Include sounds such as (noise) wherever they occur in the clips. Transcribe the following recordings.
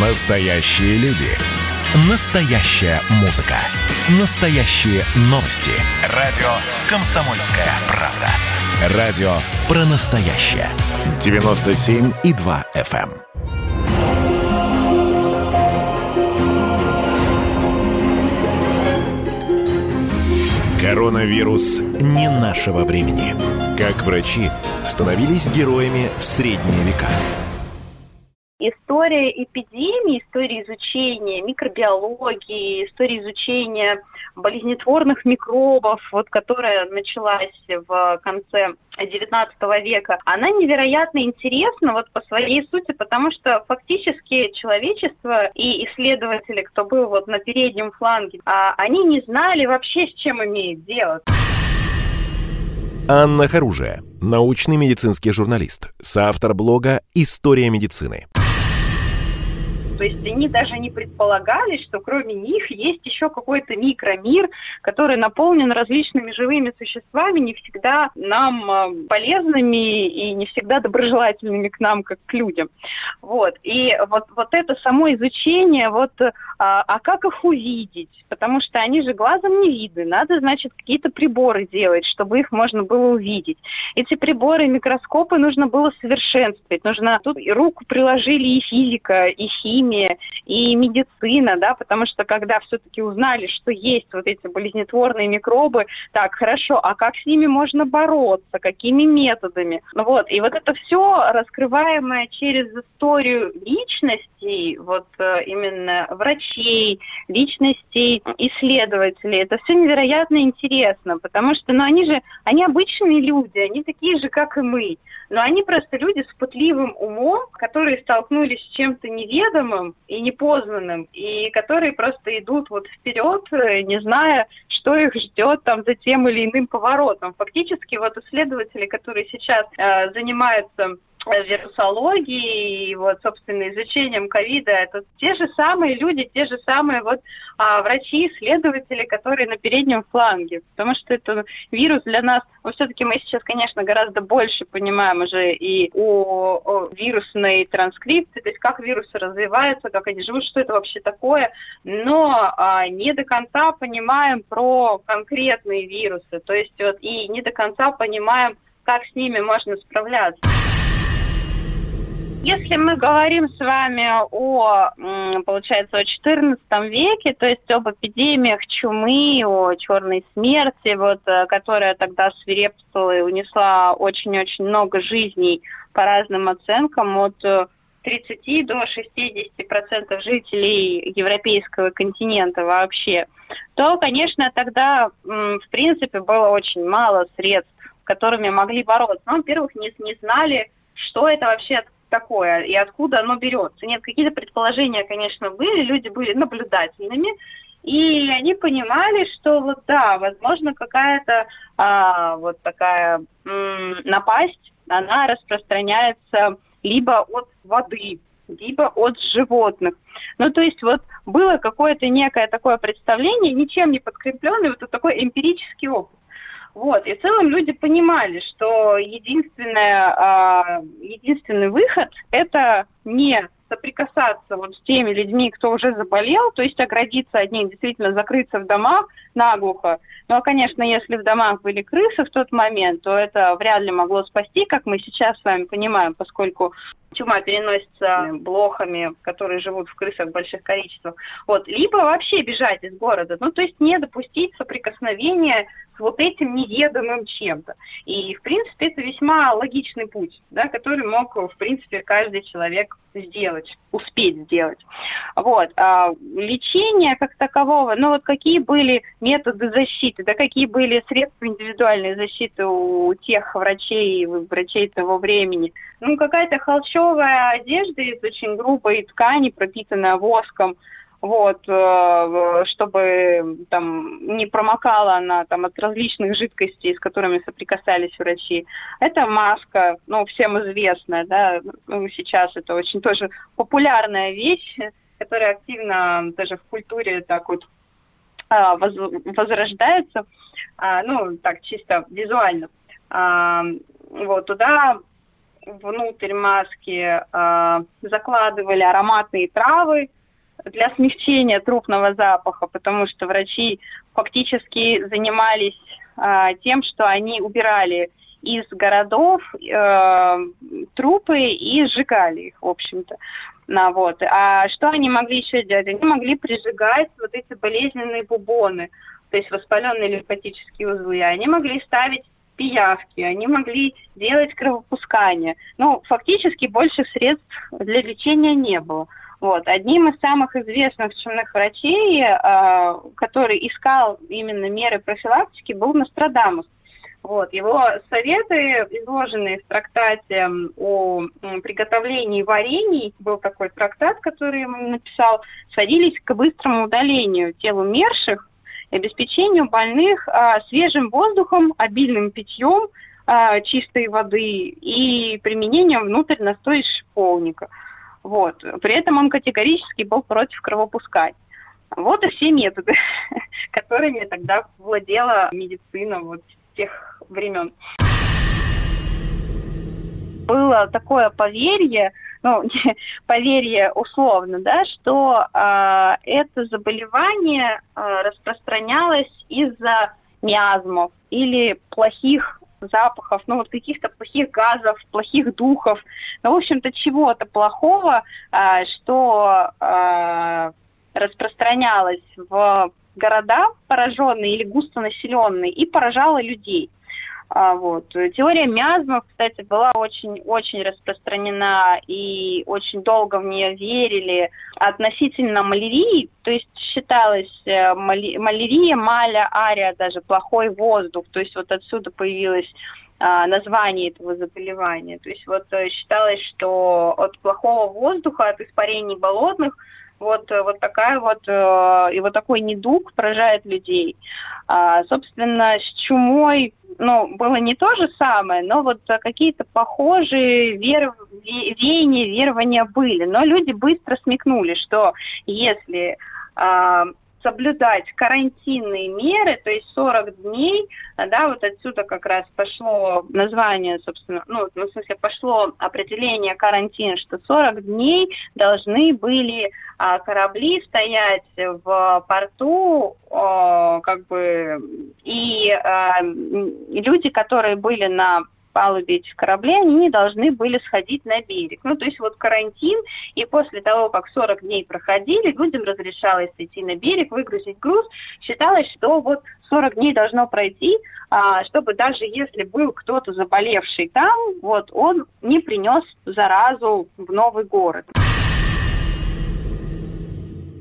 Настоящие люди. Настоящая музыка. Настоящие новости. Радио «Комсомольская правда». Радио про настоящее. 97,2 FM. Коронавирус не нашего времени. Как врачи становились героями в средние века. История эпидемии, история изучения микробиологии, история изучения болезнетворных микробов, вот, которая началась в конце XIX века, она невероятно интересна вот по своей сути, потому что фактически человечество и исследователи, кто был вот на переднем фланге, а, они не знали вообще, с чем имеют дело. Анна Харужия, научный медицинский журналист, соавтор блога «История медицины». То есть они даже не предполагали, что кроме них есть еще какой-то микромир, который наполнен различными живыми существами, не всегда нам а, полезными и не всегда доброжелательными к нам, как к людям. Вот. И вот, вот это само изучение, вот, а, а как их увидеть? Потому что они же глазом не видны. Надо, значит, какие-то приборы делать, чтобы их можно было увидеть. Эти приборы, микроскопы нужно было совершенствовать. Нужно тут и руку приложили и физика, и химия, химия и медицина, да, потому что когда все-таки узнали, что есть вот эти болезнетворные микробы, так, хорошо, а как с ними можно бороться, какими методами? Вот, и вот это все раскрываемое через историю личностей, вот э, именно врачей, личностей, исследователей, это все невероятно интересно, потому что, ну, они же, они обычные люди, они такие же, как и мы, но они просто люди с путливым умом, которые столкнулись с чем-то неведомым, неведомым и непознанным, и которые просто идут вот вперед, э, не зная, что их ждет там за тем или иным поворотом. Фактически вот исследователи, которые сейчас э, занимаются вирусологии и вот, собственно, изучением ковида, это те же самые люди, те же самые вот а, врачи, исследователи, которые на переднем фланге, потому что это вирус для нас, ну, все-таки мы сейчас, конечно, гораздо больше понимаем уже и о, о вирусной транскрипции, то есть как вирусы развиваются, как они живут, что это вообще такое, но а, не до конца понимаем про конкретные вирусы, то есть вот и не до конца понимаем, как с ними можно справляться. Если мы говорим с вами о, получается, о XIV веке, то есть об эпидемиях чумы, о черной смерти, вот, э, которая тогда свирепствовала и унесла очень-очень много жизней по разным оценкам, от 30 э, до 60 процентов жителей европейского континента вообще, то, конечно, тогда, в принципе, было очень мало средств, которыми могли бороться. Ну, во-первых, не, не знали, что это вообще такое и откуда оно берется. Нет, какие-то предположения, конечно, были, люди были наблюдательными, и они понимали, что вот да, возможно, какая-то а, вот такая м, напасть, она распространяется либо от воды, либо от животных. Ну, то есть вот было какое-то некое такое представление, ничем не подкрепленное, вот такой эмпирический опыт. Вот. И в целом люди понимали, что единственное, а, единственный выход – это не соприкасаться вот с теми людьми, кто уже заболел, то есть оградиться от них, действительно закрыться в домах наглухо. Ну, а, конечно, если в домах были крысы в тот момент, то это вряд ли могло спасти, как мы сейчас с вами понимаем, поскольку чума переносится блохами, которые живут в крысах в больших количествах. Вот. Либо вообще бежать из города, ну, то есть не допустить соприкосновения с вот этим неведомым чем-то. И, в принципе, это весьма логичный путь, да, который мог, в принципе, каждый человек сделать, успеть сделать. Вот. А лечение как такового, ну вот какие были методы защиты, да, какие были средства индивидуальной защиты у тех врачей, врачей того времени. Ну, какая-то холщовая одежда из очень грубой ткани, пропитанная воском, вот, э, чтобы там не промокала она там от различных жидкостей, с которыми соприкасались врачи. Это маска, ну, всем известная, да, ну, сейчас это очень тоже популярная вещь, которая активно даже в культуре так вот а, возрождается, а, ну, так чисто визуально. А, вот, туда внутрь маски э, закладывали ароматные травы для смягчения трупного запаха, потому что врачи фактически занимались э, тем, что они убирали из городов э, трупы и сжигали их, в общем-то. На, вот. А что они могли еще делать? Они могли прижигать вот эти болезненные бубоны, то есть воспаленные лимфатические узлы. Они могли ставить пиявки, они могли делать кровопускание. Ну, фактически больших средств для лечения не было. Вот. Одним из самых известных чумных врачей, э, который искал именно меры профилактики, был Нострадамус. Вот. Его советы, изложенные в трактате о приготовлении варений, был такой трактат, который он написал, сводились к быстрому удалению тел умерших обеспечению больных а, свежим воздухом, обильным питьем а, чистой воды и применением внутрь настоя шиповника. Вот. При этом он категорически был против кровопускания. Вот и все методы, (laughs) которыми тогда владела медицина вот тех времен. Было такое поверье, ну, (laughs) поверье условно, да, что э, это заболевание э, распространялось из-за миазмов или плохих запахов, ну вот каких-то плохих газов, плохих духов, ну, в общем-то, чего-то плохого, э, что э, распространялось в города пораженные или густонаселенные и поражала людей. А, вот. Теория миазмов, кстати, была очень-очень распространена и очень долго в нее верили относительно малярии. То есть считалось э, малярия, маля, ария, даже плохой воздух. То есть вот отсюда появилось а, название этого заболевания. То есть вот э, считалось, что от плохого воздуха, от испарений болотных вот, э, вот такая вот, э, и вот такой недуг поражает людей. А, собственно, с чумой, ну, было не то же самое, но вот какие-то похожие вер... веяния, верования были. Но люди быстро смекнули, что если а, соблюдать карантинные меры, то есть 40 дней, да, вот отсюда как раз пошло название, собственно, ну, в смысле, пошло определение карантина, что 40 дней должны были а, корабли стоять в порту, как бы, и а, люди, которые были на палубе этих кораблей, они не должны были сходить на берег. Ну, то есть вот карантин, и после того, как 40 дней проходили, людям разрешалось идти на берег, выгрузить груз. Считалось, что вот 40 дней должно пройти, а, чтобы даже если был кто-то заболевший там, вот он не принес заразу в новый город.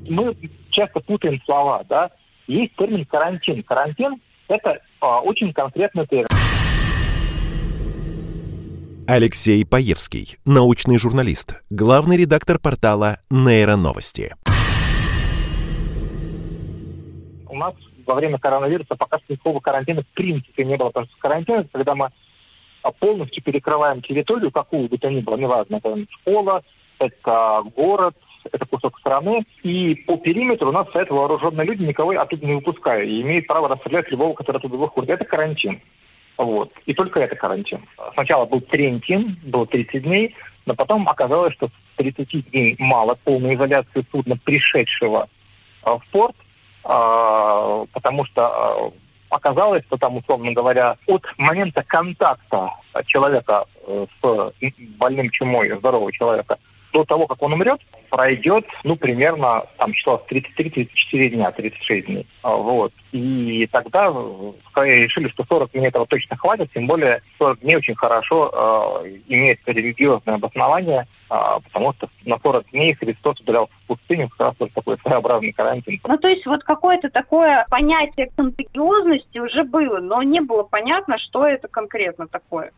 Мы часто путаем слова, да. Есть термин карантин. Карантин – это а, очень конкретный термин. Алексей Паевский, научный журналист, главный редактор портала «Нейроновости». У нас во время коронавируса пока никакого карантина в принципе не было. Потому что карантин – когда мы полностью перекрываем территорию, какую бы то ни было, неважно, это школа, это город, это кусок страны, и по периметру у нас стоят вооруженные люди, никого оттуда не выпуская, и имеют право расстрелять любого, который оттуда выходит. Это карантин. Вот. И только это карантин. Сначала был карантин, было 30 дней, но потом оказалось, что 30 дней мало полной изоляции судна, пришедшего э, в порт, э, потому что э, оказалось, что там, условно говоря, от момента контакта человека с больным чумой, здорового человека, до того, как он умрет, пройдет, ну, примерно, там, число 33-34 дня, 36 дней. А, вот. И тогда скорее решили, что 40 дней этого точно хватит, тем более 40 дней очень хорошо э, имеет религиозное обоснование, э, потому что на 40 дней Христос удалялся в пустыню, как раз вот такой своеобразный карантин. Ну, то есть вот какое-то такое понятие контагиозности уже было, но не было понятно, что это конкретно такое.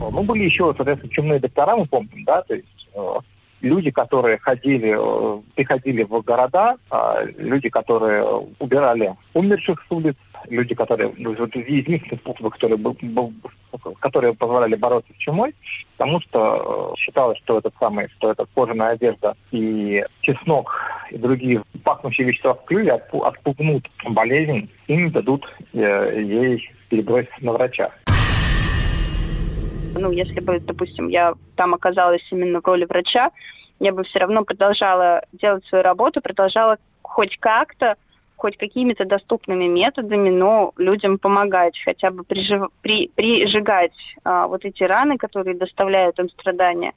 Ну, были еще, соответственно, чумные доктора, мы помним, да, то есть э, люди, которые ходили, э, приходили в города, э, люди, которые убирали умерших с улиц, люди, которые, ну, вот единственные способы, которые, которые позволяли бороться с чумой, потому что считалось, что этот самый, что эта кожаная одежда и чеснок и другие пахнущие вещества в клюве отпугнут болезнь и не дадут ей перебросить на врача. Ну, если бы, допустим, я там оказалась именно в роли врача, я бы все равно продолжала делать свою работу, продолжала хоть как-то, хоть какими-то доступными методами, но людям помогать, хотя бы прижив, при, прижигать а, вот эти раны, которые доставляют им страдания,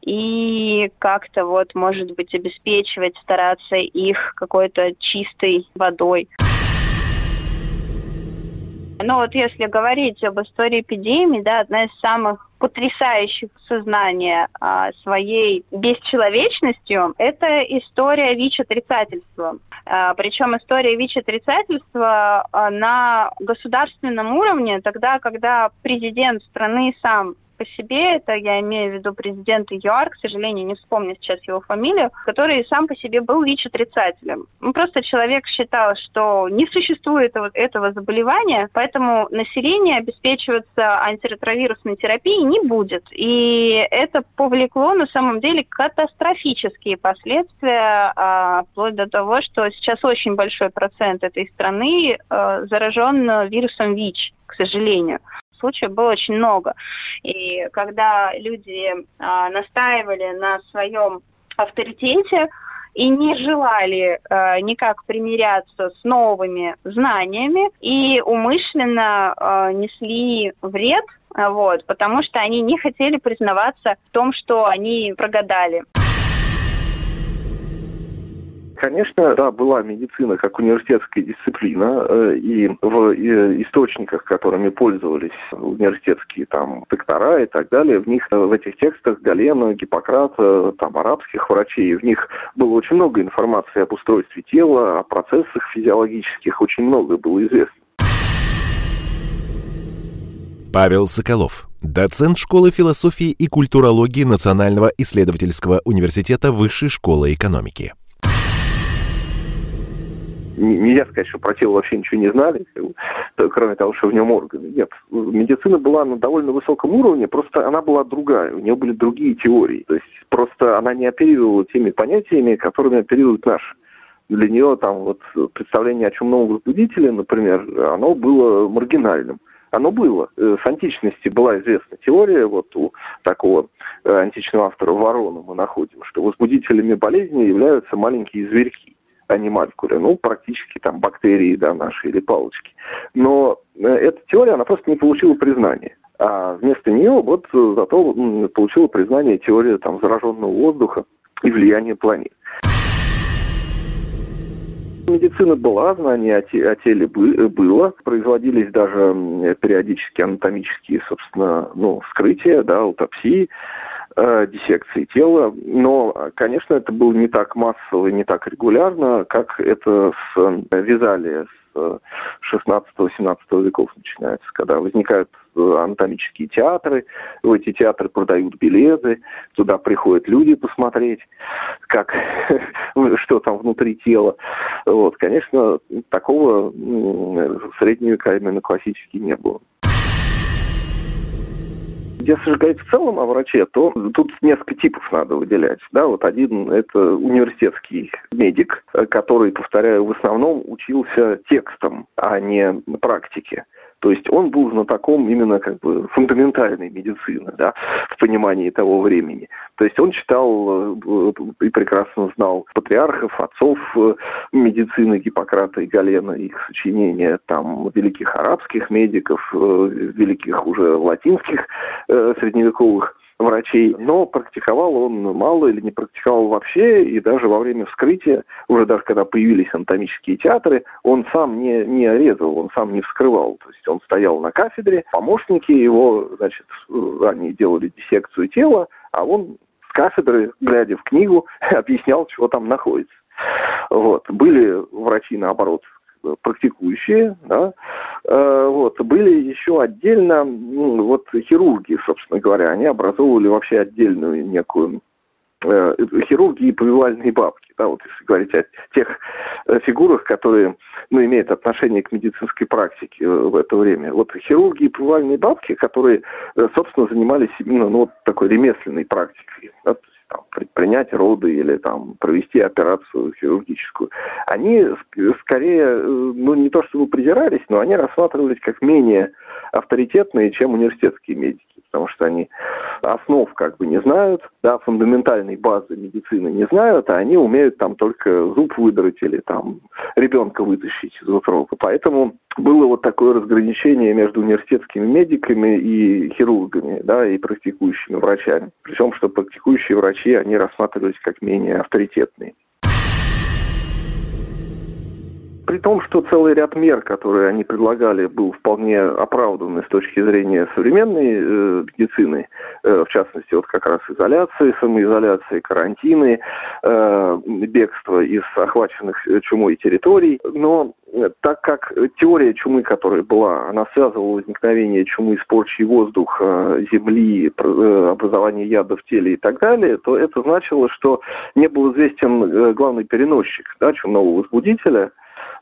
и как-то вот, может быть, обеспечивать, стараться их какой-то чистой водой. Но вот если говорить об истории эпидемии, да, одна из самых потрясающих сознания а, своей бесчеловечностью, это история ВИЧ-отрицательства. А, причем история ВИЧ-отрицательства а, на государственном уровне, тогда, когда президент страны сам по себе, это я имею в виду президента ЮАР, к сожалению, не вспомню сейчас его фамилию, который сам по себе был ВИЧ-отрицателем. Ну, просто человек считал, что не существует вот этого заболевания, поэтому население обеспечиваться антиретровирусной терапией не будет. И это повлекло на самом деле катастрофические последствия, а, вплоть до того, что сейчас очень большой процент этой страны а, заражен вирусом ВИЧ, к сожалению случаев было очень много. И когда люди а, настаивали на своем авторитете, и не желали э, никак примиряться с новыми знаниями и умышленно э, несли вред, вот, потому что они не хотели признаваться в том, что они прогадали. Конечно, да, была медицина как университетская дисциплина, э, и в источниках, которыми пользовались университетские там доктора и так далее, в них, э, в этих текстах Галена, Гиппократа, там, арабских врачей, в них было очень много информации об устройстве тела, о процессах физиологических, очень много было известно. Павел Соколов, доцент школы философии и культурологии Национального исследовательского университета Высшей школы экономики нельзя сказать, что про тело вообще ничего не знали, кроме того, что в нем органы. Нет, медицина была на довольно высоком уровне, просто она была другая, у нее были другие теории. То есть просто она не оперировала теми понятиями, которыми оперируют наши. Для нее там вот представление о чумном возбудителе, например, оно было маргинальным. Оно было. Э, с античности была известна теория, вот у такого э, античного автора Ворона мы находим, что возбудителями болезни являются маленькие зверьки анималькулы, ну, практически там бактерии, да, наши или палочки. Но э, эта теория, она просто не получила признания. А вместо нее вот зато получила признание теория там зараженного воздуха и влияния планет. Медицина была, знание о, те, о теле было, производились даже периодически анатомические, собственно, ну, вскрытия, да, аутопсии. Э, диссекции тела, но, конечно, это было не так массово и не так регулярно, как это с э, Визалия с 16-17 э, веков начинается, когда возникают анатомические театры, в эти театры продают билеты, туда приходят люди посмотреть, как, (laughs) что там внутри тела. Вот, конечно, такого в средние века именно классически не было. Если же говорить в целом о враче, то тут несколько типов надо выделять. Да, вот один – это университетский медик, который, повторяю, в основном учился текстом, а не практике. То есть он был знатоком именно как бы фундаментальной медицины, да, в понимании того времени. То есть он читал э, и прекрасно знал патриархов, отцов э, медицины Гиппократа и Галена, их сочинения, там, великих арабских медиков, э, великих уже латинских средневековых врачей, но практиковал он мало или не практиковал вообще, и даже во время вскрытия, уже даже когда появились анатомические театры, он сам не, не резал, он сам не вскрывал. То есть он стоял на кафедре, помощники его, значит, они делали диссекцию тела, а он с кафедры, глядя в книгу, (laughs) объяснял, что там находится. Вот. Были врачи, наоборот, практикующие, да, э, вот, были еще отдельно, вот хирурги, собственно говоря, они образовывали вообще отдельную некую э, хирурги и повивальные бабки, да, вот если говорить о тех э, фигурах, которые, ну, имеют отношение к медицинской практике в это время. Вот хирурги и повивальные бабки, которые, собственно, занимались именно, ну, вот такой ремесленной практикой, да, там, принять роды или там провести операцию хирургическую, они скорее, ну не то чтобы придирались, но они рассматривались как менее авторитетные, чем университетские медики потому что они основ как бы не знают, да, фундаментальной базы медицины не знают, а они умеют там только зуб выдрать или там ребенка вытащить из утробы. Поэтому было вот такое разграничение между университетскими медиками и хирургами, да, и практикующими врачами. Причем, что практикующие врачи, они рассматривались как менее авторитетные. При том, что целый ряд мер, которые они предлагали, был вполне оправданный с точки зрения современной э, медицины, э, в частности, вот как раз изоляции, самоизоляции, карантины, э, бегство из охваченных чумой территорий. Но так как теория чумы, которая была, она связывала возникновение чумы с порчей воздуха, земли, э, образование яда в теле и так далее, то это значило, что не был известен э, главный переносчик да, чумного возбудителя,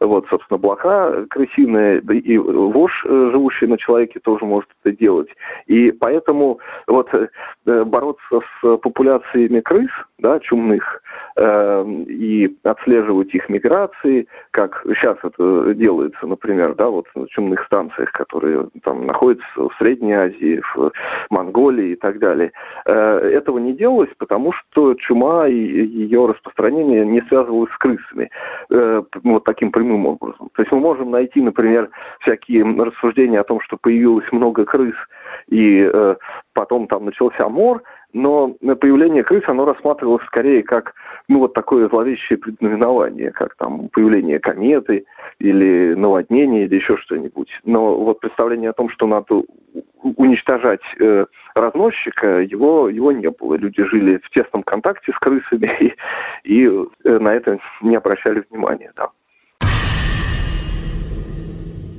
вот, собственно, блоха крысиная, да и вошь, э, живущий на человеке, тоже может это делать. И поэтому вот э, бороться с популяциями крыс, да, чумных, э, и отслеживать их миграции, как сейчас это делается, например, да, вот на чумных станциях, которые там находятся в Средней Азии, в Монголии и так далее. Э, этого не делалось, потому что чума и ее распространение не связывалось с крысами. Э, вот таким прямым образом. То есть мы можем найти, например, всякие рассуждения о том, что появилось много крыс, и э, потом там начался мор, но появление крыс, оно рассматривалось скорее как, ну, вот такое зловещее предзнаменование, как там появление кометы или наводнение или еще что-нибудь. Но вот представление о том, что надо уничтожать э, разносчика, его, его не было. Люди жили в тесном контакте с крысами и, (laughs) и э, на это не обращали внимания. Да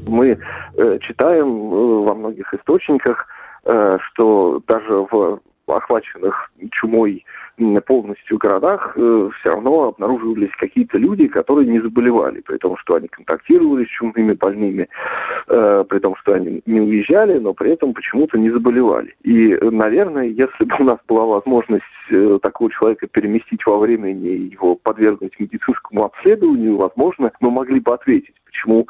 мы э, читаем э, во многих источниках, э, что даже в охваченных чумой полностью городах э, все равно обнаруживались какие-то люди, которые не заболевали, при том, что они контактировали с чумными больными, э, при том, что они не уезжали, но при этом почему-то не заболевали. И, наверное, если бы у нас была возможность э, такого человека переместить во времени и его подвергнуть медицинскому обследованию, возможно, мы могли бы ответить, почему,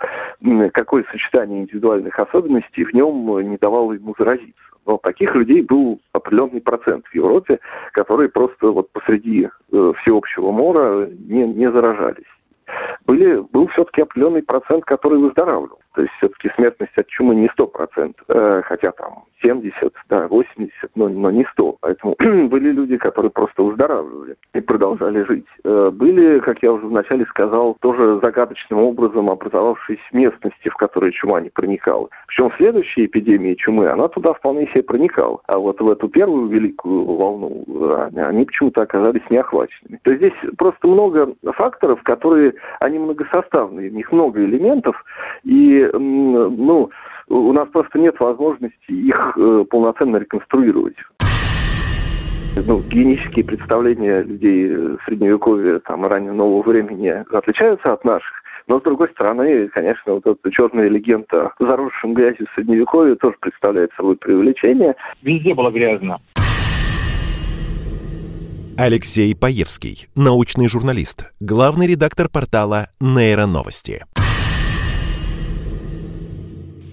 какое сочетание индивидуальных особенностей в нем не давало ему заразиться. Но таких людей был определенный процент в Европе, которые просто вот посреди э, всеобщего мора не, не заражались. Были, был все-таки определенный процент, который выздоравливал. То есть все-таки смертность от чумы не 100%, э, хотя там 70, да, 80, но, но не 100. Поэтому (clears throat) были люди, которые просто выздоравливали и продолжали жить. Э, были, как я уже вначале сказал, тоже загадочным образом образовавшиеся местности, в которые чума не проникала. Причем следующая эпидемия чумы, она туда вполне себе проникала. А вот в эту первую великую волну э, они почему-то оказались неохваченными. То есть здесь просто много факторов, которые, они многосоставные, в них много элементов, и, ну, у нас просто нет возможности их э, полноценно реконструировать. Ну, генетические представления людей средневековья, там, раннего нового времени отличаются от наших. Но, с другой стороны, конечно, вот эта черная легенда о заросшем грязью средневековья тоже представляет собой привлечение. Везде было грязно. Алексей Паевский, научный журналист, главный редактор портала «Нейроновости»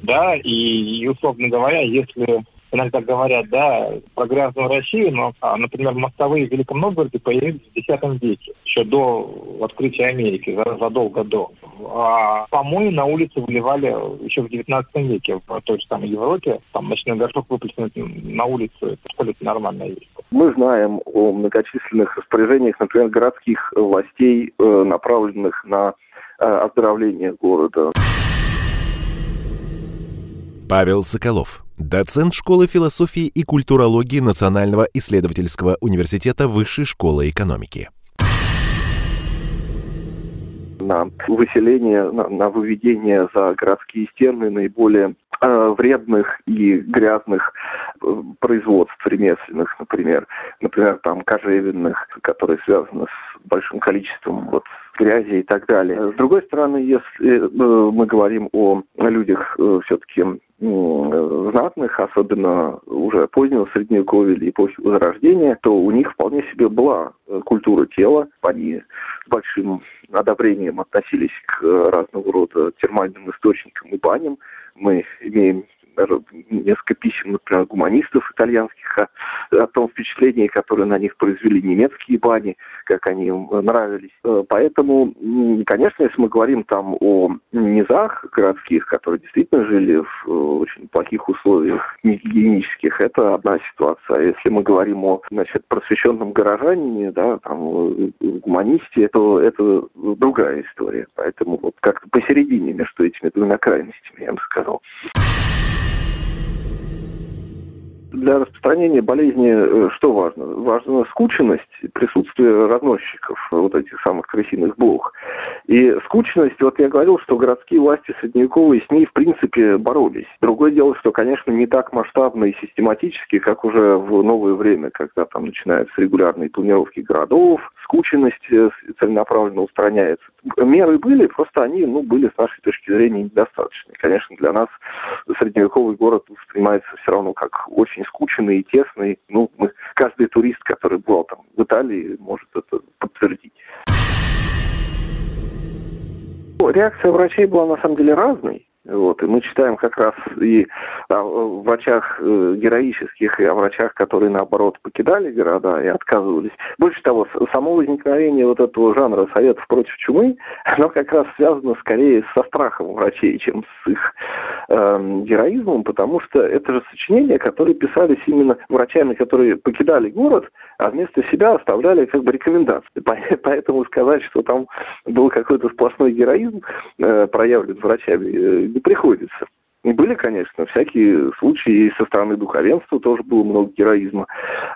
да, и, и условно говоря, если иногда говорят, да, про грязную Россию, но, а, например, мостовые в Великом Новгороде появились в X веке, еще до открытия Америки, задолго до. А помои на улице выливали еще в XIX веке в той же самой Европе. Там ночной горшок выплеснуть на улицу, это нормальная вещь. Мы знаем о многочисленных распоряжениях, например, городских властей, э, направленных на э, оздоровление города. Павел Соколов, доцент школы философии и культурологии Национального исследовательского университета Высшей школы экономики. На выселение, на, на выведение за городские стены наиболее э, вредных и грязных э, производств ремесленных, например, например, там кожевенных, которые связаны с большим количеством вот грязи и так далее. С другой стороны, если э, мы говорим о людях все-таки знатных, особенно уже позднего Средневековья или эпохи Возрождения, то у них вполне себе была э, культура тела. Они с большим одобрением относились к разного рода термальным источникам и баням. Мы имеем несколько писем, например, гуманистов итальянских о, о том впечатлении, которое на них произвели немецкие бани, как они им нравились. Э, поэтому, конечно, если мы говорим там о низах городских, которые действительно жили в э, очень плохих условиях гигиенических, это одна ситуация. А если мы говорим о значит, просвещенном горожанине, да, там, э, гуманисте, то это другая история. Поэтому вот как-то посередине между этими двумя крайностями, я бы сказал для распространения болезни э, что важно? Важна скученность, присутствие разносчиков вот этих самых крысиных блох. И скученность, вот я говорил, что городские власти средневековые с ней в принципе боролись. Другое дело, что, конечно, не так масштабно и систематически, как уже в новое время, когда там начинаются регулярные планировки городов, скученность э, целенаправленно устраняется. Меры были, просто они ну, были с нашей точки зрения недостаточны. Конечно, для нас средневековый город воспринимается все равно как очень скучный и тесный. Ну, мы, каждый турист, который был там в Италии, может это подтвердить. Реакция врачей была на самом деле разной. Вот, и мы читаем как раз и о врачах э, героических, и о врачах, которые, наоборот, покидали города и отказывались. Больше того, само возникновение вот этого жанра советов против чумы, оно как раз связано скорее со страхом врачей, чем с их э, героизмом, потому что это же сочинения, которые писались именно врачами, которые покидали город, а вместо себя оставляли как бы рекомендации. (laughs) Поэтому сказать, что там был какой-то сплошной героизм э, проявлен врачами, э, не приходится. И были, конечно, всякие случаи, и со стороны духовенства тоже было много героизма,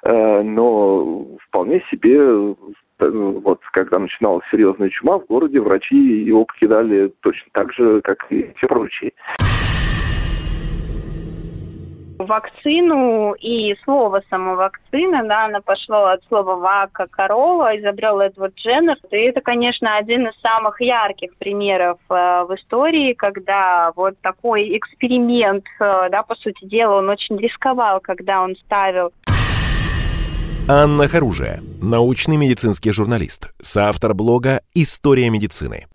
э, но вполне себе э, вот когда начиналась серьезная чума в городе, врачи его покидали точно так же, как и все прочие вакцину и слово само вакцина, да, она пошло от слова вака, корова, изобрел Эдвард Дженнер. И это, конечно, один из самых ярких примеров э, в истории, когда вот такой эксперимент, э, да, по сути дела, он очень рисковал, когда он ставил Анна Харужия, научный медицинский журналист, соавтор блога «История медицины».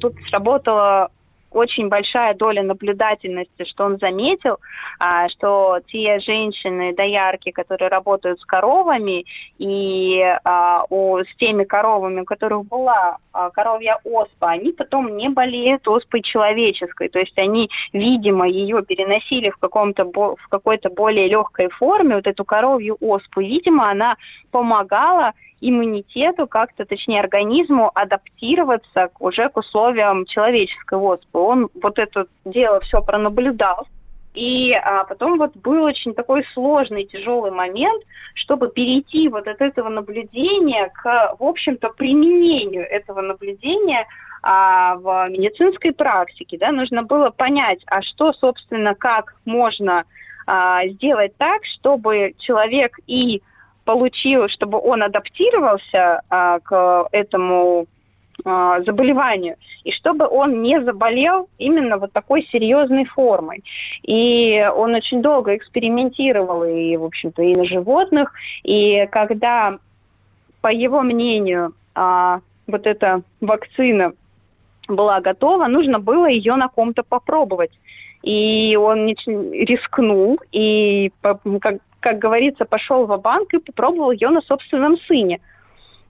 Тут сработало очень большая доля наблюдательности, что он заметил, а, что те женщины, доярки, которые работают с коровами, и а, с теми коровами, у которых была коровья оспа, они потом не болеют оспой человеческой, то есть они, видимо, ее переносили в, каком-то, в какой-то более легкой форме, вот эту коровью оспу, видимо, она помогала иммунитету как-то, точнее организму адаптироваться уже к условиям человеческой оспы. Он вот это дело все пронаблюдал, и а, потом вот был очень такой сложный, тяжелый момент, чтобы перейти вот от этого наблюдения к, в общем-то, применению этого наблюдения а, в медицинской практике. Да, нужно было понять, а что, собственно, как можно а, сделать так, чтобы человек и получил, чтобы он адаптировался а, к этому заболеванию, и чтобы он не заболел именно вот такой серьезной формой. И он очень долго экспериментировал и, в общем-то, и на животных, и когда, по его мнению, а, вот эта вакцина была готова, нужно было ее на ком-то попробовать. И он рискнул, и, как, как говорится, пошел в банк и попробовал ее на собственном сыне.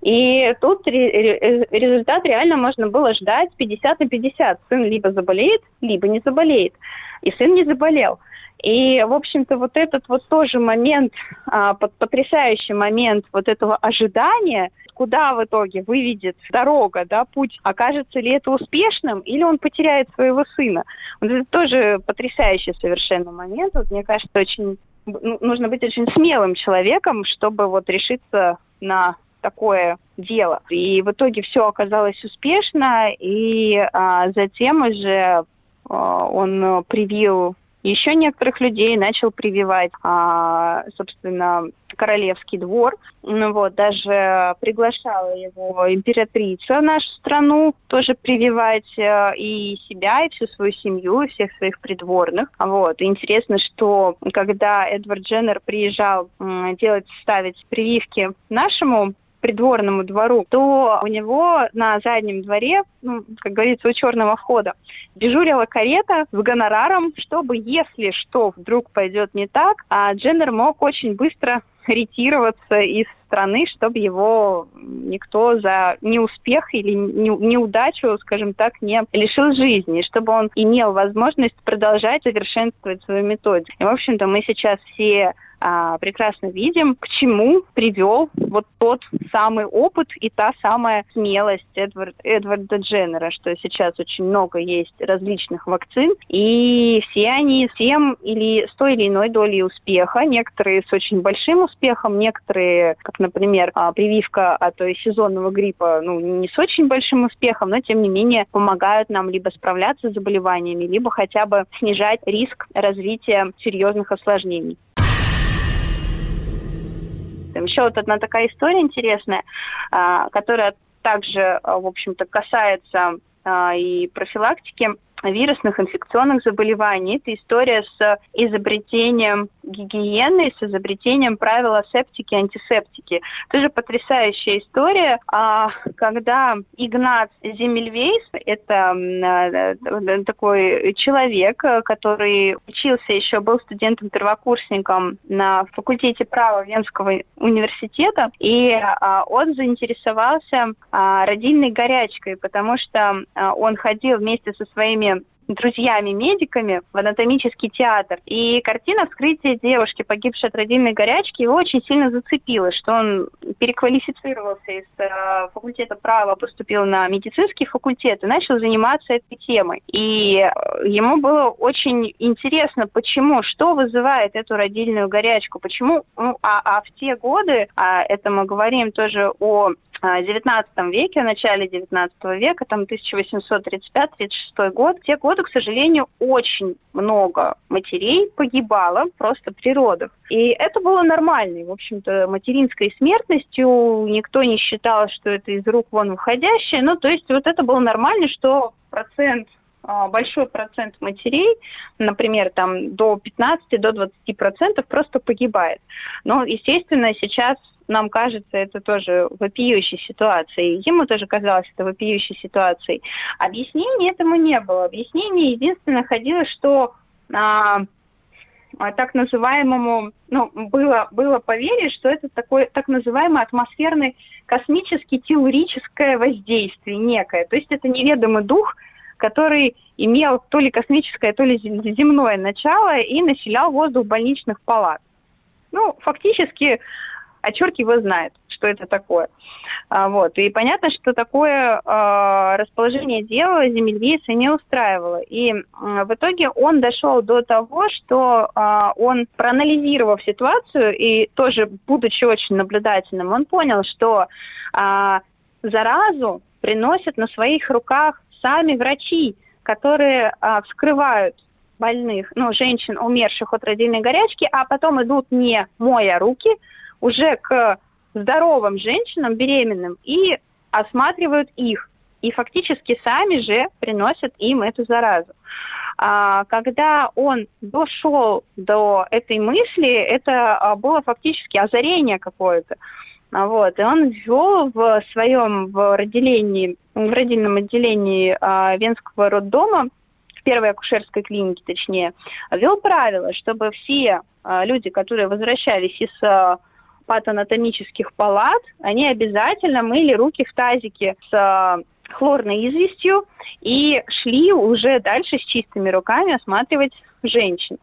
И тут результат реально можно было ждать 50 на 50. Сын либо заболеет, либо не заболеет. И сын не заболел. И, в общем-то, вот этот вот тоже момент, а, потрясающий момент вот этого ожидания, куда в итоге выведет дорога, да, путь, окажется ли это успешным, или он потеряет своего сына. Вот это тоже потрясающий совершенно момент. Вот, мне кажется, очень ну, нужно быть очень смелым человеком, чтобы вот решиться на такое дело. И в итоге все оказалось успешно, и а, затем уже а, он привил еще некоторых людей начал прививать, а, собственно, королевский двор. Ну вот, даже приглашала его императрица нашу страну тоже прививать э, и себя, и всю свою семью, и всех своих придворных. Вот. Интересно, что когда Эдвард Дженнер приезжал делать, ставить прививки нашему придворному двору, то у него на заднем дворе, ну, как говорится, у черного входа, дежурила карета с гонораром, чтобы, если что вдруг пойдет не так, а Дженнер мог очень быстро ретироваться из страны, чтобы его никто за неуспех или неудачу, скажем так, не лишил жизни, чтобы он имел возможность продолжать совершенствовать свою методику. И, в общем-то, мы сейчас все а, прекрасно видим, к чему привел вот тот самый опыт и та самая смелость Эдвард, Эдварда Дженнера, что сейчас очень много есть различных вакцин, и все они всем или с той или иной долей успеха, некоторые с очень большим успехом, некоторые, как, например, а, прививка от сезонного гриппа, ну, не с очень большим успехом, но, тем не менее, помогают нам либо справляться с заболеваниями, либо хотя бы снижать риск развития серьезных осложнений. Еще вот одна такая история интересная, а, которая также, в общем-то, касается а, и профилактики вирусных инфекционных заболеваний. Это история с изобретением гигиены, с изобретением правила септики антисептики. Тоже потрясающая история, а, когда Игнат Земельвейс, это э, такой человек, который учился еще, был студентом-первокурсником на факультете права Венского университета, и а, он заинтересовался а, родильной горячкой, потому что он ходил вместе со своими друзьями-медиками в анатомический театр. И картина вскрытия девушки, погибшей от родильной горячки, его очень сильно зацепила, что он переквалифицировался из э, факультета права, поступил на медицинский факультет и начал заниматься этой темой. И э, ему было очень интересно, почему, что вызывает эту родильную горячку, почему, ну, а, а в те годы, а это мы говорим тоже о XIX веке, в начале XIX века, там 1835-36 год, в те годы, к сожалению, очень много матерей погибало просто при родах. И это было нормально. В общем-то, материнской смертностью никто не считал, что это из рук вон выходящее. Ну, то есть вот это было нормально, что процент а, большой процент матерей, например, там до 15, до 20 процентов просто погибает. Но, естественно, сейчас нам кажется это тоже вопиющей ситуацией. Ему тоже казалось это вопиющей ситуацией. Объяснений этому не было. Объяснение единственное ходило, что а, а, так называемому, ну, было, было поверье, что это такое так называемое атмосферное космическое теорическое воздействие некое. То есть это неведомый дух, который имел то ли космическое, то ли земное начало и населял воздух больничных палат. Ну, фактически а черт его знает, что это такое. А, вот. И понятно, что такое а, расположение дела земельвейца не устраивало. И а, в итоге он дошел до того, что а, он, проанализировав ситуацию и тоже будучи очень наблюдательным, он понял, что а, заразу приносят на своих руках сами врачи, которые а, вскрывают больных, ну, женщин, умерших от родильной горячки, а потом идут не моя руки, уже к здоровым женщинам, беременным, и осматривают их. И фактически сами же приносят им эту заразу. А, когда он дошел до этой мысли, это а, было фактически озарение какое-то. А, вот, и он ввел в своем в, родилении, в родильном отделении а, Венского роддома, в первой акушерской клинике точнее, ввел правило, чтобы все а, люди, которые возвращались из а, патанатомических палат, они обязательно мыли руки в тазике с э, хлорной известью и шли уже дальше с чистыми руками осматривать женщин.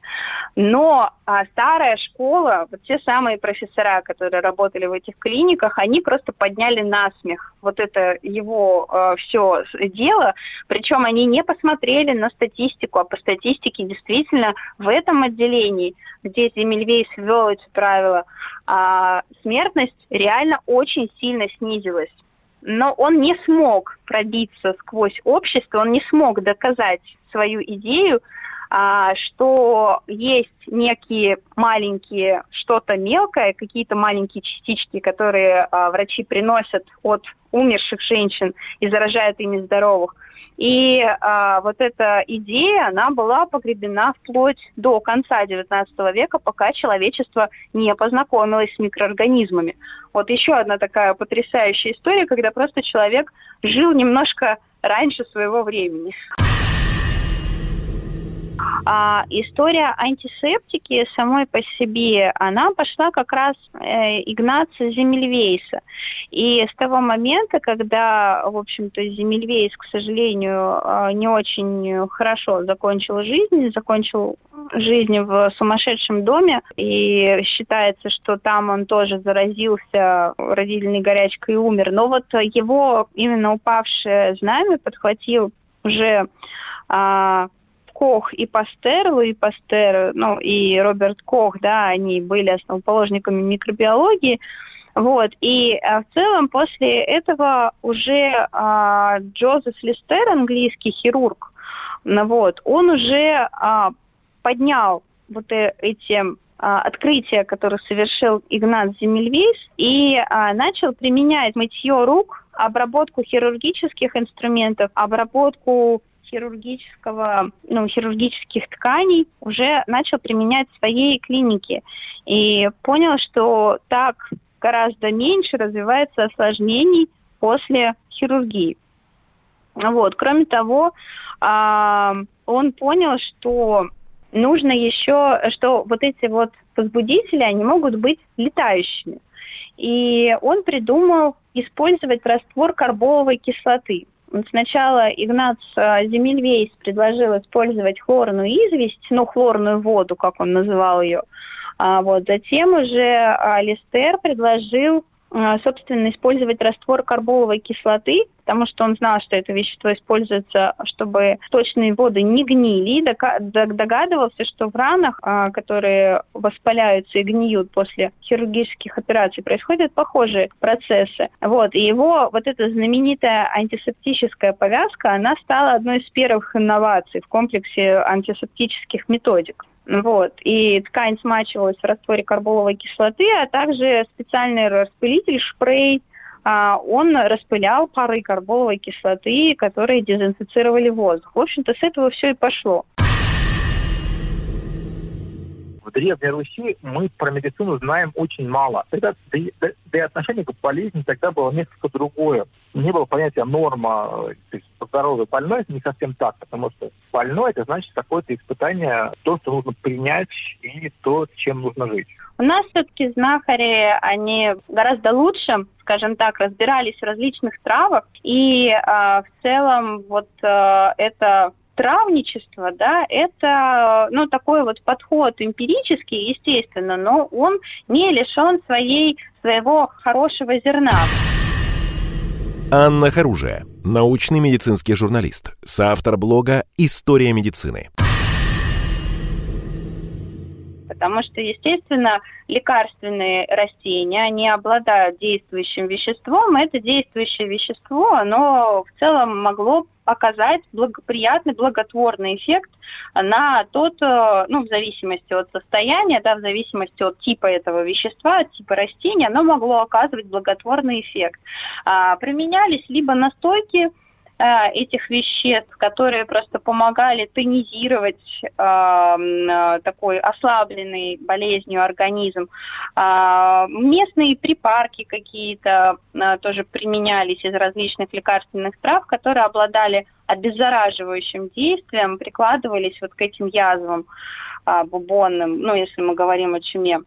Но а, старая школа, вот те самые профессора, которые работали в этих клиниках, они просто подняли на смех вот это его а, все дело, причем они не посмотрели на статистику, а по статистике действительно в этом отделении, где Земельвейс ввел эти правила, а, смертность реально очень сильно снизилась. Но он не смог пробиться сквозь общество, он не смог доказать свою идею что есть некие маленькие, что-то мелкое, какие-то маленькие частички, которые а, врачи приносят от умерших женщин и заражают ими здоровых. И а, вот эта идея, она была погребена вплоть до конца XIX века, пока человечество не познакомилось с микроорганизмами. Вот еще одна такая потрясающая история, когда просто человек жил немножко раньше своего времени. А история антисептики самой по себе, она пошла как раз э, Игнаца Земельвейса. И с того момента, когда, в общем-то, Земельвейс, к сожалению, э, не очень хорошо закончил жизнь, закончил жизнь в сумасшедшем доме, и считается, что там он тоже заразился родильной горячкой и умер. Но вот его именно упавшее знамя подхватил уже а, Кох и Пастер, Луи Пастер, ну и Роберт Кох, да, они были основоположниками микробиологии. Вот. И а, в целом после этого уже а, Джозеф Листер, английский хирург, ну, вот, он уже а, поднял вот э, эти а, открытия, которые совершил Игнат Земельвейс, и а, начал применять мытье рук, обработку хирургических инструментов, обработку хирургического, ну, хирургических тканей уже начал применять в своей клинике и понял, что так гораздо меньше развивается осложнений после хирургии. Вот. Кроме того, он понял, что нужно еще, что вот эти вот возбудители, они могут быть летающими. И он придумал использовать раствор карболовой кислоты. Сначала Игнац э, Земельвейс предложил использовать хлорную известь, ну, хлорную воду, как он называл ее. А вот затем уже Алистер предложил собственно, использовать раствор карболовой кислоты, потому что он знал, что это вещество используется, чтобы точные воды не гнили, догадывался, что в ранах, э, которые воспаляются и гниют после хирургических операций, происходят похожие процессы. Вот, и его вот эта знаменитая антисептическая повязка, она стала одной из первых инноваций в комплексе антисептических методик. Вот. И ткань смачивалась в растворе карболовой кислоты, а также специальный распылитель, шпрей, а, он распылял пары карболовой кислоты, которые дезинфицировали воздух. В общем-то, с этого все и пошло. В Древней Руси мы про медицину знаем очень мало. Тогда, да, да, и отношение к болезни тогда было несколько другое. Не было понятия норма, то есть здоровый больной, это не совсем так, потому что больной это значит какое-то испытание, то, что нужно принять и то, чем нужно жить. У нас все-таки знахари, они гораздо лучше, скажем так, разбирались в различных травах, и э, в целом вот э, это травничество, да, это, ну, такой вот подход эмпирический, естественно, но он не лишен своей, своего хорошего зерна. Анна Харужия, научный медицинский журналист, соавтор блога «История медицины». Потому что, естественно, лекарственные растения, они обладают действующим веществом. Это действующее вещество, оно в целом могло оказать благоприятный, благотворный эффект на тот, э, ну, в зависимости от состояния, да, в зависимости от типа этого вещества, от типа растения, оно могло оказывать благотворный эффект. А, применялись либо настойки, Э, этих веществ, которые просто помогали тонизировать э, такой ослабленный болезнью организм. Э, местные припарки какие-то э, тоже применялись из различных лекарственных трав, которые обладали обеззараживающим действием, прикладывались вот к этим язвам э, бубонным, ну, если мы говорим о чуме.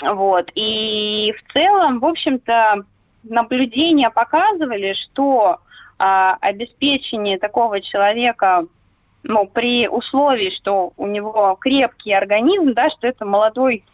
Вот. И в целом, в общем-то, наблюдения показывали, что а, обеспечение такого человека ну, при условии, что у него крепкий организм, да, что это молодой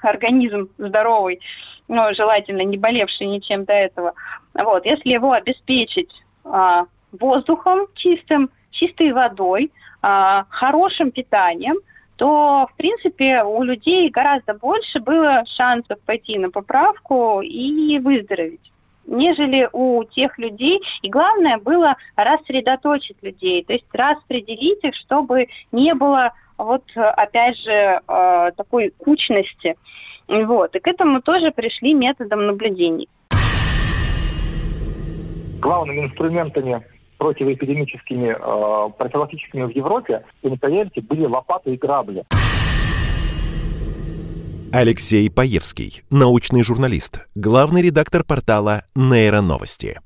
организм здоровый, ну, желательно не болевший ничем до этого. Вот, если его обеспечить а, воздухом чистым, чистой водой, а, хорошим питанием, то, в принципе, у людей гораздо больше было шансов пойти на поправку и выздороветь. Нежели у тех людей. И главное было рассредоточить людей, то есть распределить их, чтобы не было вот опять же э, такой кучности. Вот. И к этому тоже пришли методом наблюдений. Главными инструментами противоэпидемическими, э, профилактическими в Европе, вы не поверите, были лопаты и грабли. Алексей Паевский, научный журналист, главный редактор портала «Нейроновости».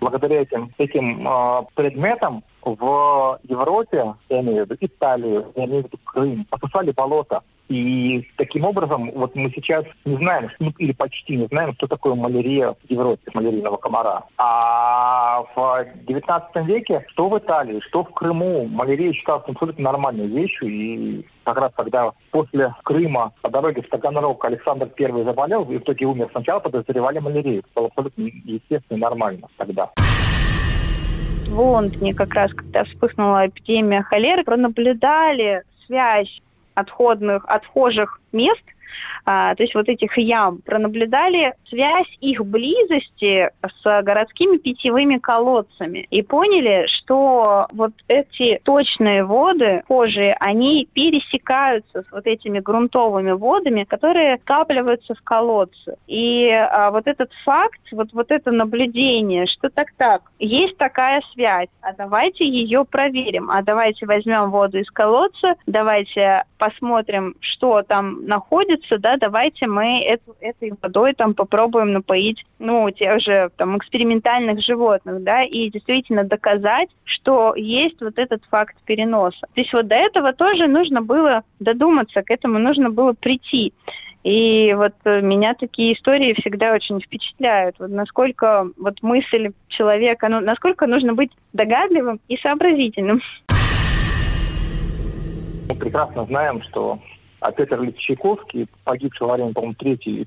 Благодаря этим, этим э, предметам в Европе, я имею в виду Италию, я имею в виду Крым, пососали болото. И таким образом, вот мы сейчас не знаем, ну, или почти не знаем, что такое малярия в Европе, малярийного комара. А в 19 веке, что в Италии, что в Крыму, малярия считалась абсолютно нормальной вещью. И как раз когда после Крыма по дороге в Таганрог Александр I заболел, и в итоге умер сначала, подозревали малярию. Это было абсолютно естественно и нормально тогда в Лондоне как раз, когда вспыхнула эпидемия холеры, пронаблюдали связь отходных, отхожих мест а, то есть вот этих ям, пронаблюдали связь их близости с городскими питьевыми колодцами и поняли, что вот эти точные воды, позже, они пересекаются с вот этими грунтовыми водами, которые скапливаются в колодце. И а, вот этот факт, вот, вот это наблюдение, что так-так, есть такая связь, а давайте ее проверим, а давайте возьмем воду из колодца, давайте посмотрим, что там находится, находится, да, давайте мы эту, этой водой там попробуем напоить, ну, тех же там экспериментальных животных, да, и действительно доказать, что есть вот этот факт переноса. То есть вот до этого тоже нужно было додуматься, к этому нужно было прийти. И вот меня такие истории всегда очень впечатляют. Вот насколько вот мысль человека, ну, насколько нужно быть догадливым и сообразительным. Мы прекрасно знаем, что а Петр Ильич Чайковский, погибший во время, по-моему, третьей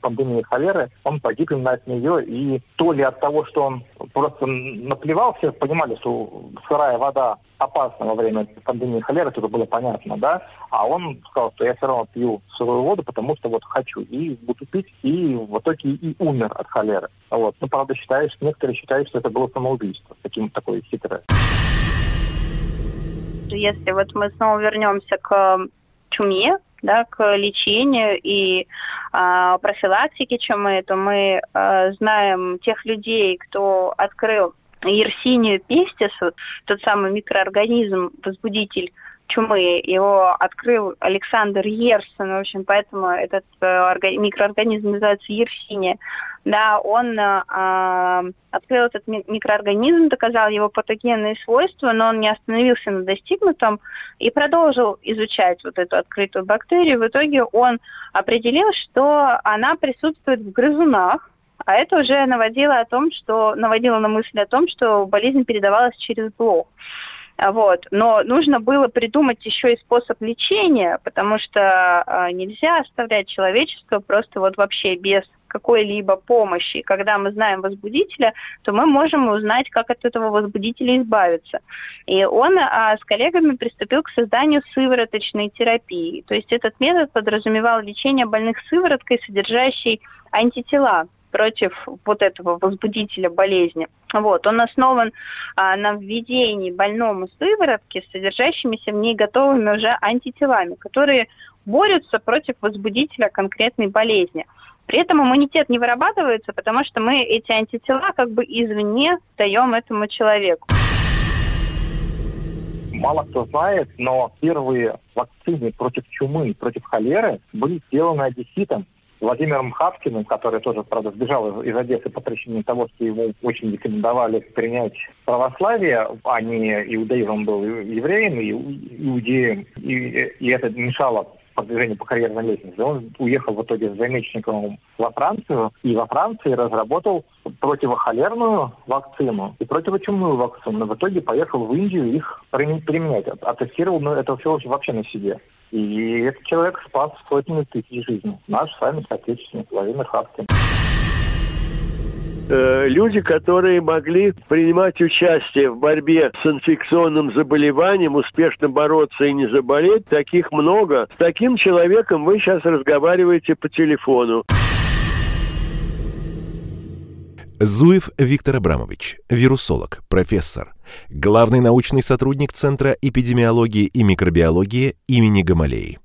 пандемии холеры, он погиб именно от нее. И то ли от того, что он просто наплевал, все понимали, что сырая вода опасна во время пандемии холеры, это было понятно, да, а он сказал, что я все равно пью сырую воду, потому что вот хочу, и буду пить, и в итоге и умер от холеры. Вот. Ну, правда, считаешь, некоторые считают, что это было самоубийство, таким такое хитрое. Если вот мы снова вернемся к чуме, да, к лечению и э, профилактике чумы, то мы э, знаем тех людей, кто открыл Ерсинию пестис, вот, тот самый микроорганизм, возбудитель чумы. Его открыл Александр Ерсон, в общем, поэтому этот э, микроорганизм называется Ерсиния. Да, он э, открыл этот микроорганизм, доказал его патогенные свойства, но он не остановился на достигнутом и продолжил изучать вот эту открытую бактерию. В итоге он определил, что она присутствует в грызунах, а это уже наводило, о том, что, наводило на мысль о том, что болезнь передавалась через блох. Вот. Но нужно было придумать еще и способ лечения, потому что э, нельзя оставлять человечество просто вот вообще без какой-либо помощи. Когда мы знаем возбудителя, то мы можем узнать, как от этого возбудителя избавиться. И он а, с коллегами приступил к созданию сывороточной терапии. То есть этот метод подразумевал лечение больных сывороткой, содержащей антитела против вот этого возбудителя болезни. Вот, он основан а, на введении больному сыворотки с содержащимися в ней готовыми уже антителами, которые борются против возбудителя конкретной болезни. При этом иммунитет не вырабатывается, потому что мы эти антитела как бы извне даем этому человеку. Мало кто знает, но первые вакцины против чумы, против холеры были сделаны одесситом Владимиром Хавкиным, который тоже, правда, сбежал из, из Одессы по причине того, что ему очень рекомендовали принять православие, а не иудаизм, был евреем и иудеем, и, и это мешало продвижению по карьерной лестнице. Он уехал в итоге с замечником во Францию, и во Франции разработал противохолерную вакцину и противочумную вакцину. В итоге поехал в Индию их применять. Оттестировал ну, это все вообще на себе. И этот человек спас сотни тысяч жизней. Наш с вами соотечественник Владимир Хавкин э, люди, которые могли принимать участие в борьбе с инфекционным заболеванием, успешно бороться и не заболеть, таких много. С таким человеком вы сейчас разговариваете по телефону. Зуев Виктор Абрамович, вирусолог, профессор, главный научный сотрудник Центра эпидемиологии и микробиологии имени Гамалеи.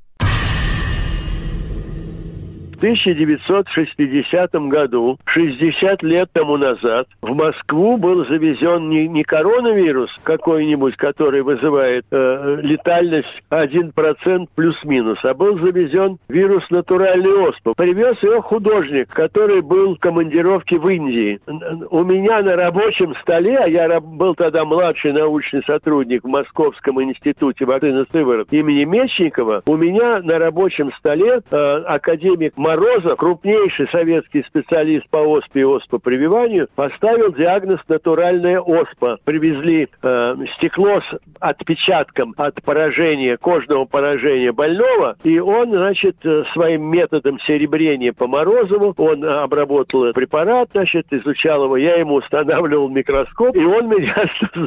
1960 году, 60 лет тому назад, в Москву был завезен не, не коронавирус какой-нибудь, который вызывает э, летальность 1% плюс-минус, а был завезен вирус натуральный оспа. Привез его художник, который был в командировке в Индии. У меня на рабочем столе, а я был тогда младший научный сотрудник в Московском институте вакцины Сыворот имени Мечникова, у меня на рабочем столе э, академик Морозов, крупнейший советский специалист по оспе и оспопрививанию, поставил диагноз натуральная оспа. Привезли э, стекло с отпечатком от поражения, кожного поражения больного, и он, значит, э, своим методом серебрения по Морозову, он обработал препарат, значит, изучал его, я ему устанавливал микроскоп, и он (laughs) меня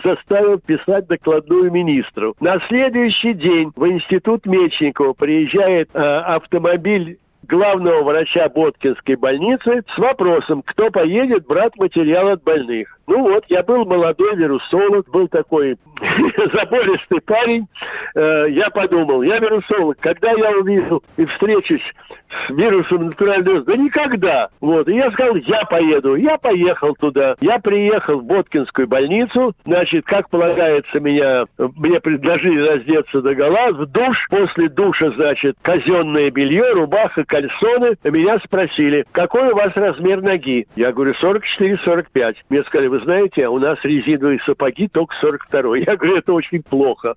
заставил писать докладную министру. На следующий день в институт Мечникова приезжает э, автомобиль главного врача Боткинской больницы с вопросом, кто поедет брать материал от больных. Ну вот, я был молодой вирусолог, был такой (laughs) забористый парень. Э, я подумал, я вирусолог, когда я увижу и встречусь с вирусом натурального, да никогда. Вот, и я сказал, я поеду. Я поехал туда. Я приехал в Боткинскую больницу. Значит, как полагается, меня, мне предложили раздеться до гола, в душ. После душа, значит, казенное белье, рубаха, кальсоны. Меня спросили, какой у вас размер ноги? Я говорю, 44-45. Мне сказали, вы знаете, у нас резиновые сапоги только 42 Я говорю, это очень плохо.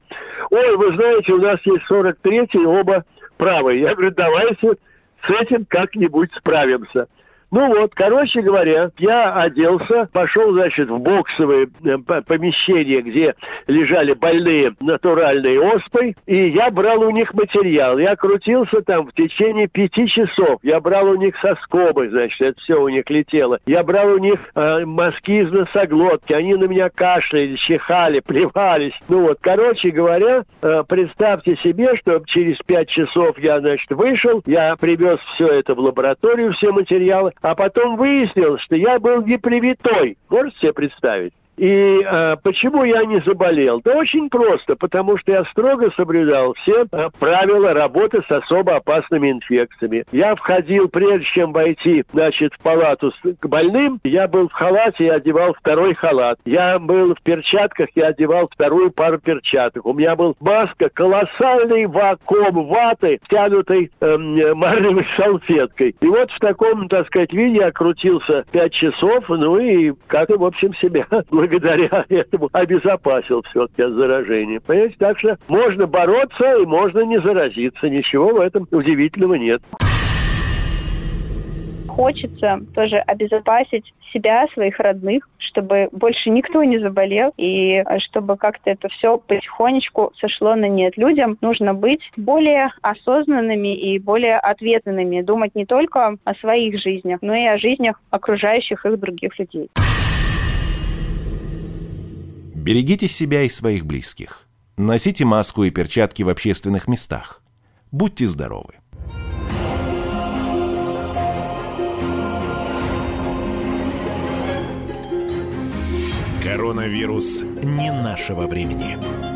Ой, вы знаете, у нас есть 43-й, оба правые. Я говорю, давайте с этим как-нибудь справимся. Ну вот, короче говоря, я оделся, пошел, значит, в боксовое э, помещение, где лежали больные натуральной оспой, и я брал у них материал. Я крутился там в течение пяти часов. Я брал у них соскобы, значит, это все у них летело. Я брал у них э, мазки из носоглотки. Они на меня кашляли, чихали, плевались. Ну вот, короче говоря, э, представьте себе, что через пять часов я, значит, вышел, я привез все это в лабораторию, все материалы, а потом выяснилось, что я был непривитой. Можете себе представить? И э, почему я не заболел? Да очень просто, потому что я строго соблюдал все э, правила работы с особо опасными инфекциями. Я входил, прежде чем войти, значит, в палату с, к больным, я был в халате и одевал второй халат. Я был в перчатках и одевал вторую пару перчаток. У меня был маска, колоссальный вакуум ваты, тянутой э, эм, марлевой салфеткой. И вот в таком, так сказать, виде я крутился пять часов, ну и как-то, в общем, себя (laughs) благодаря (laughs) этому обезопасил все-таки от заражения. Понимаете, так что можно бороться и можно не заразиться. Ничего в этом удивительного нет хочется тоже обезопасить себя, своих родных, чтобы больше никто не заболел, и чтобы как-то это все потихонечку сошло на нет. Людям нужно быть более осознанными и более ответственными, думать не только о своих жизнях, но и о жизнях окружающих их других людей. Берегите себя и своих близких. Носите маску и перчатки в общественных местах. Будьте здоровы. Коронавирус не нашего времени.